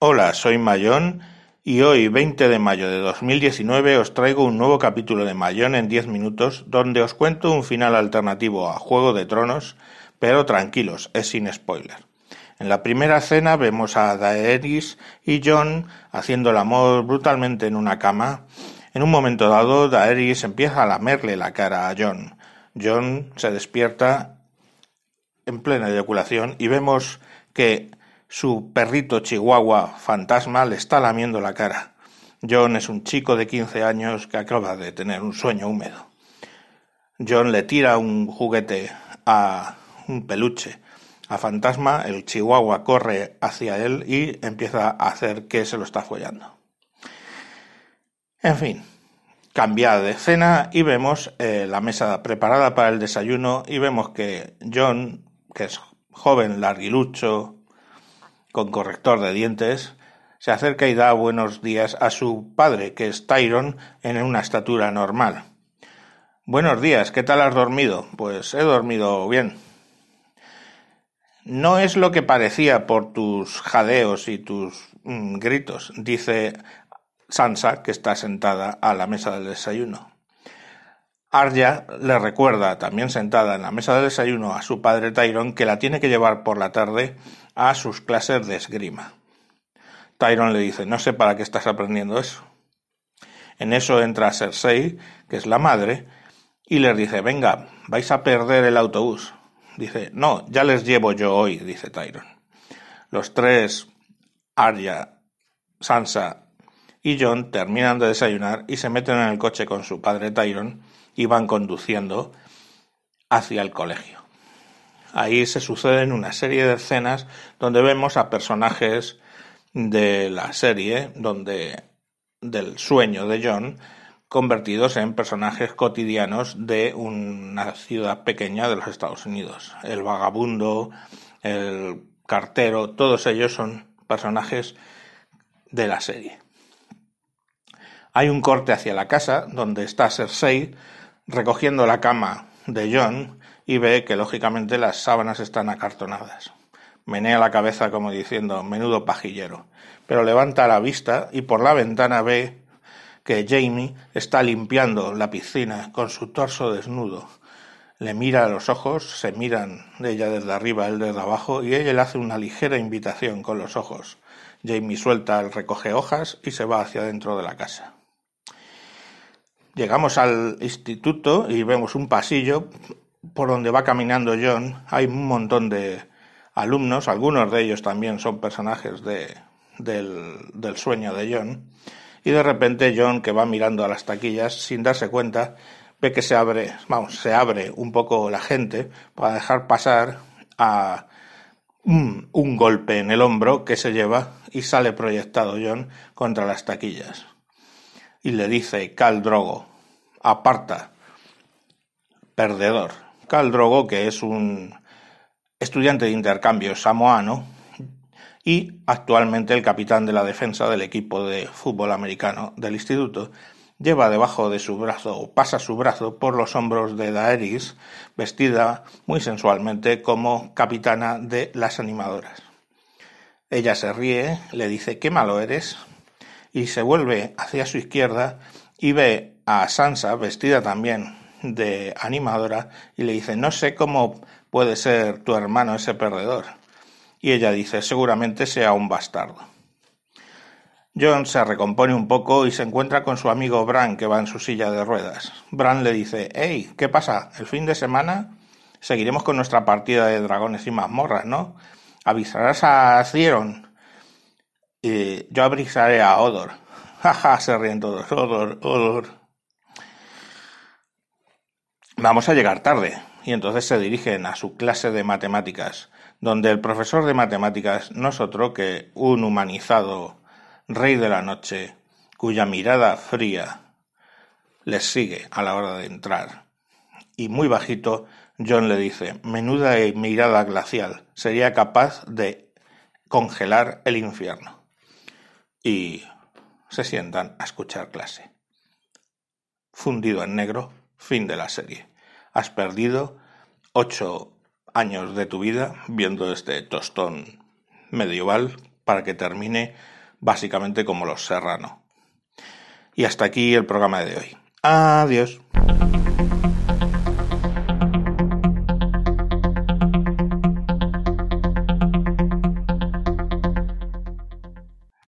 Hola, soy Mayón y hoy, 20 de mayo de 2019, os traigo un nuevo capítulo de Mayón en 10 minutos donde os cuento un final alternativo a Juego de Tronos, pero tranquilos, es sin spoiler. En la primera escena vemos a Daenerys y Jon haciendo el amor brutalmente en una cama. En un momento dado, Daenerys empieza a lamerle la cara a Jon. Jon se despierta en plena eyaculación y vemos que su perrito chihuahua fantasma le está lamiendo la cara. John es un chico de 15 años que acaba de tener un sueño húmedo. John le tira un juguete a un peluche a Fantasma, el chihuahua corre hacia él y empieza a hacer que se lo está follando. En fin, cambia de escena y vemos eh, la mesa preparada para el desayuno y vemos que John, que es joven, larguilucho, con corrector de dientes, se acerca y da buenos días a su padre, que es Tyron, en una estatura normal. Buenos días, ¿qué tal has dormido? Pues he dormido bien. No es lo que parecía por tus jadeos y tus mm, gritos, dice Sansa, que está sentada a la mesa del desayuno. Arya le recuerda, también sentada en la mesa del desayuno, a su padre Tyron que la tiene que llevar por la tarde a sus clases de esgrima. Tyron le dice, no sé para qué estás aprendiendo eso. En eso entra Cersei, que es la madre, y les dice, venga, vais a perder el autobús. Dice, no, ya les llevo yo hoy, dice Tyron. Los tres, Arya, Sansa y John, terminan de desayunar y se meten en el coche con su padre Tyron y van conduciendo hacia el colegio. Ahí se suceden una serie de escenas donde vemos a personajes de la serie, donde del sueño de John, convertidos en personajes cotidianos de una ciudad pequeña de los Estados Unidos. El vagabundo, el cartero, todos ellos son personajes de la serie. Hay un corte hacia la casa donde está Cersei recogiendo la cama de John y ve que lógicamente las sábanas están acartonadas. Menea la cabeza como diciendo menudo pajillero, pero levanta la vista y por la ventana ve que Jamie está limpiando la piscina con su torso desnudo. Le mira a los ojos, se miran ella desde arriba, él desde abajo, y ella le hace una ligera invitación con los ojos. Jamie suelta el recoge hojas y se va hacia dentro de la casa. Llegamos al instituto y vemos un pasillo por donde va caminando John. Hay un montón de alumnos, algunos de ellos también son personajes de, del, del sueño de John. Y de repente John, que va mirando a las taquillas sin darse cuenta, ve que se abre, vamos, se abre un poco la gente para dejar pasar a un, un golpe en el hombro que se lleva y sale proyectado John contra las taquillas y le dice Cal Drogo, aparta, perdedor. Cal Drogo, que es un estudiante de intercambio samoano y actualmente el capitán de la defensa del equipo de fútbol americano del instituto, lleva debajo de su brazo o pasa su brazo por los hombros de Daenerys, vestida muy sensualmente como capitana de las animadoras. Ella se ríe, le dice qué malo eres, y se vuelve hacia su izquierda y ve a Sansa vestida también de animadora y le dice no sé cómo puede ser tu hermano ese perdedor. Y ella dice seguramente sea un bastardo. John se recompone un poco y se encuentra con su amigo Bran que va en su silla de ruedas. Bran le dice Hey, ¿qué pasa? ¿El fin de semana? Seguiremos con nuestra partida de dragones y mazmorras, ¿no? ¿Avisarás a Cieron? Y yo avisaré a Odor. Jaja, se ríen todos. Odor, Odor. Vamos a llegar tarde. Y entonces se dirigen a su clase de matemáticas, donde el profesor de matemáticas no es otro que un humanizado rey de la noche, cuya mirada fría les sigue a la hora de entrar. Y muy bajito, John le dice, menuda mirada glacial, sería capaz de congelar el infierno y se sientan a escuchar clase. Fundido en negro, fin de la serie. Has perdido ocho años de tu vida viendo este tostón medieval para que termine básicamente como los Serrano. Y hasta aquí el programa de hoy. Adiós.